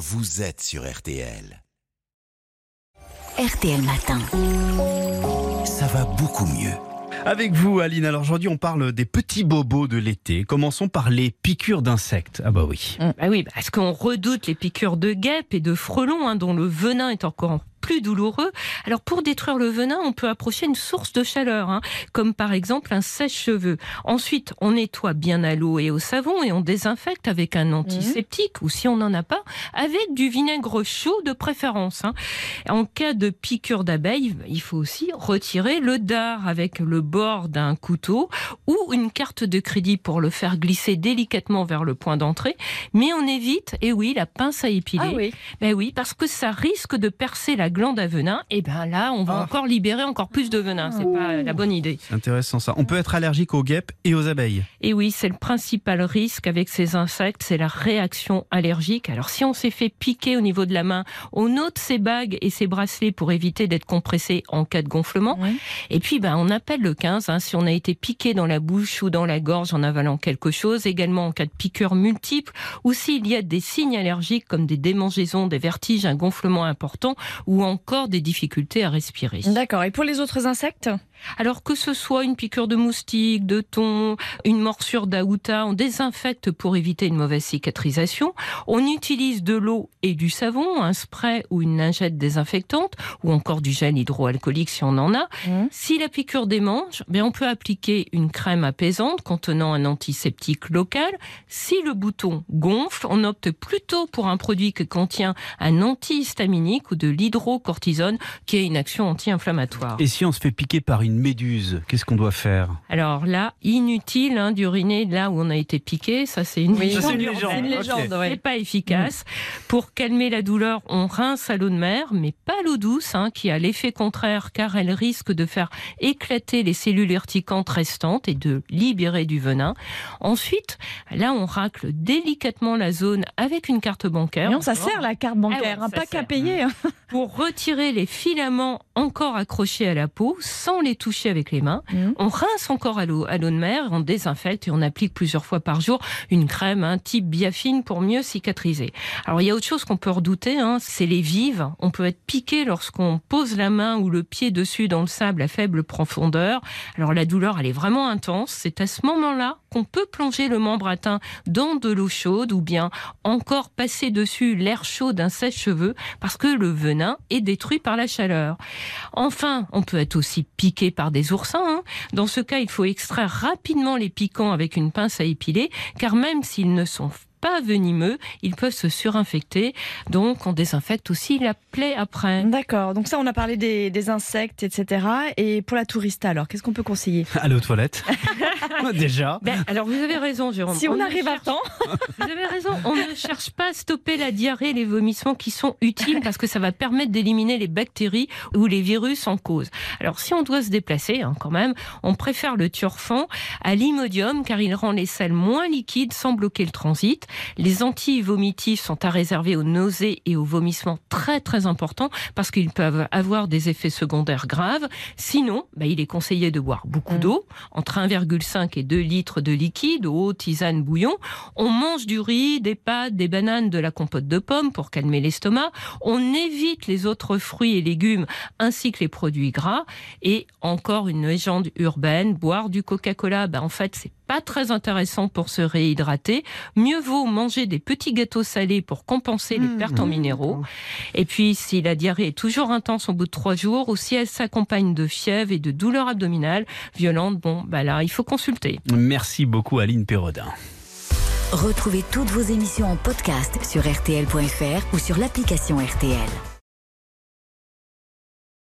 vous êtes sur RTL. RTL Matin. Ça va beaucoup mieux. Avec vous, Aline. Alors aujourd'hui, on parle des petits bobos de l'été. Commençons par les piqûres d'insectes. Ah bah oui. Bah oui, parce qu'on redoute les piqûres de guêpes et de frelons, hein, dont le venin est encore plus douloureux. Alors pour détruire le venin, on peut approcher une source de chaleur, hein, comme par exemple un sèche-cheveux. Ensuite, on nettoie bien à l'eau et au savon et on désinfecte avec un antiseptique ou si on n'en a pas, avec du vinaigre chaud de préférence. hein. En cas de piqûre d'abeille, il faut aussi retirer le dard avec le bord d'un couteau ou une carte de crédit pour le faire glisser délicatement vers le point d'entrée. Mais on évite, et oui, la pince à épiler. Ah oui. Ben oui, parce que ça risque de percer la glande à venin. Et ben là, on va Ah. encore libérer encore plus de venin. C'est pas la bonne idée. C'est intéressant ça. On peut être allergique aux guêpes et aux abeilles. Et oui, c'est le principal risque avec ces insectes, c'est la réaction allergique. Alors si on s'est fait piquer au niveau de la main, on ôte ses bagues et ses bracelets pour éviter d'être compressé en cas de gonflement. Oui. Et puis, ben, on appelle le 15 hein, si on a été piqué dans la bouche ou dans la gorge en avalant quelque chose. Également en cas de piqûre multiple ou s'il y a des signes allergiques comme des démangeaisons, des vertiges, un gonflement important ou encore des difficultés à respirer. D'accord. Et pour les autres insectes Alors que ce soit une piqûre de moustique, de thon, une morsure d'aouta, on désinfecte pour éviter une mauvaise cicatrisation. On utilise de l'eau et du savon, un spray ou une lingette désinfectante, ou encore du gel hydroalcoolique si on en a. Mhm. Si la piqûre démange, ben on peut appliquer une crème apaisante contenant un antiseptique local. Si le bouton gonfle, on opte plutôt pour un produit qui contient un antihistaminique ou de l'hydrocortisone, qui a une action anti-inflammatoire. Et si on se fait piquer par une méduse, qu'est-ce qu'on doit faire? Alors là, inutile hein, d'uriner là où on a été piqué. Ça, c'est une Oui, une légende une Ok. légende, ouais. pas efficace. Pour calmer la douleur, on rince à l'eau de mer, mais pas l'eau douce, hein, qui a l'effet contraire car elle risque de faire éclater les cellules urticantes restantes et de libérer du venin. Ensuite, là, on racle délicatement la zone avec une carte bancaire. Non, ça sert la carte bancaire, Ah ouais, hein, payer. hein. Pour retirer les filaments encore accrochés à la peau sans les toucher avec les mains. Mhm. On rince encore à l'eau, à l'eau de mer, on désinfecte et on applique plusieurs fois par jour une crème, un type biafine pour mieux cicatriser. Alors il y a autre chose qu'on peut redouter, hein, c'est les vives. On peut être piqué lorsqu'on pose la main ou le pied dessus dans le sable à faible profondeur. Alors la douleur, elle est vraiment intense. C'est à ce moment-là qu'on peut plonger le membre atteint dans de l'eau chaude ou bien encore passer dessus l'air chaud d'un sèche-cheveux parce que le venin est détruit par la chaleur. Enfin, on peut être aussi piqué par des oursins. hein. Dans ce cas, il faut extraire rapidement les piquants avec une pince à épiler, car même s'ils ne sont pas venimeux, ils peuvent se surinfecter. Donc, on désinfecte aussi la plaie après. D'accord. Donc ça, on a parlé des, des insectes, etc. Et pour la tourista, alors, qu'est-ce qu'on peut conseiller? Aller aux toilettes. Déjà. Ben, alors, vous avez raison, Jérôme. Si on, arrive à temps. Vous avez raison, on ne cherche pas à stopper la diarrhée et les vomissements qui sont utiles parce que ça va permettre d'éliminer les bactéries ou les virus en cause. Alors si on doit se déplacer hein, quand même, on préfère le turfan à l'imodium car il rend les selles moins liquides sans bloquer le transit. Les anti-vomitifs sont à réserver aux nausées et aux vomissements très très importants parce qu'ils peuvent avoir des effets secondaires graves. Sinon, bah, il est conseillé de boire beaucoup Mm. d'eau, entre 1,5 et 2 litres de liquide, eau, tisane, bouillon. On mange du riz, des pâtes, des bananes, de la compote de pommes pour calmer l'estomac. On évite les autres fruits et légumes ainsi que les produits gras. Et encore une légende urbaine, boire du Coca-Cola, ben en fait, c'est pas très intéressant pour se réhydrater. Mieux vaut manger des petits gâteaux salés pour compenser les Mmh. pertes en minéraux. Et puis, si la diarrhée est toujours intense au bout de trois jours, ou si elle s'accompagne de fièvre et de douleurs abdominales violentes, bon, bah là, il faut consulter. Merci beaucoup Aline Perrodin. Retrouvez toutes vos émissions en podcast sur RTL.fr ou sur l'application RTL.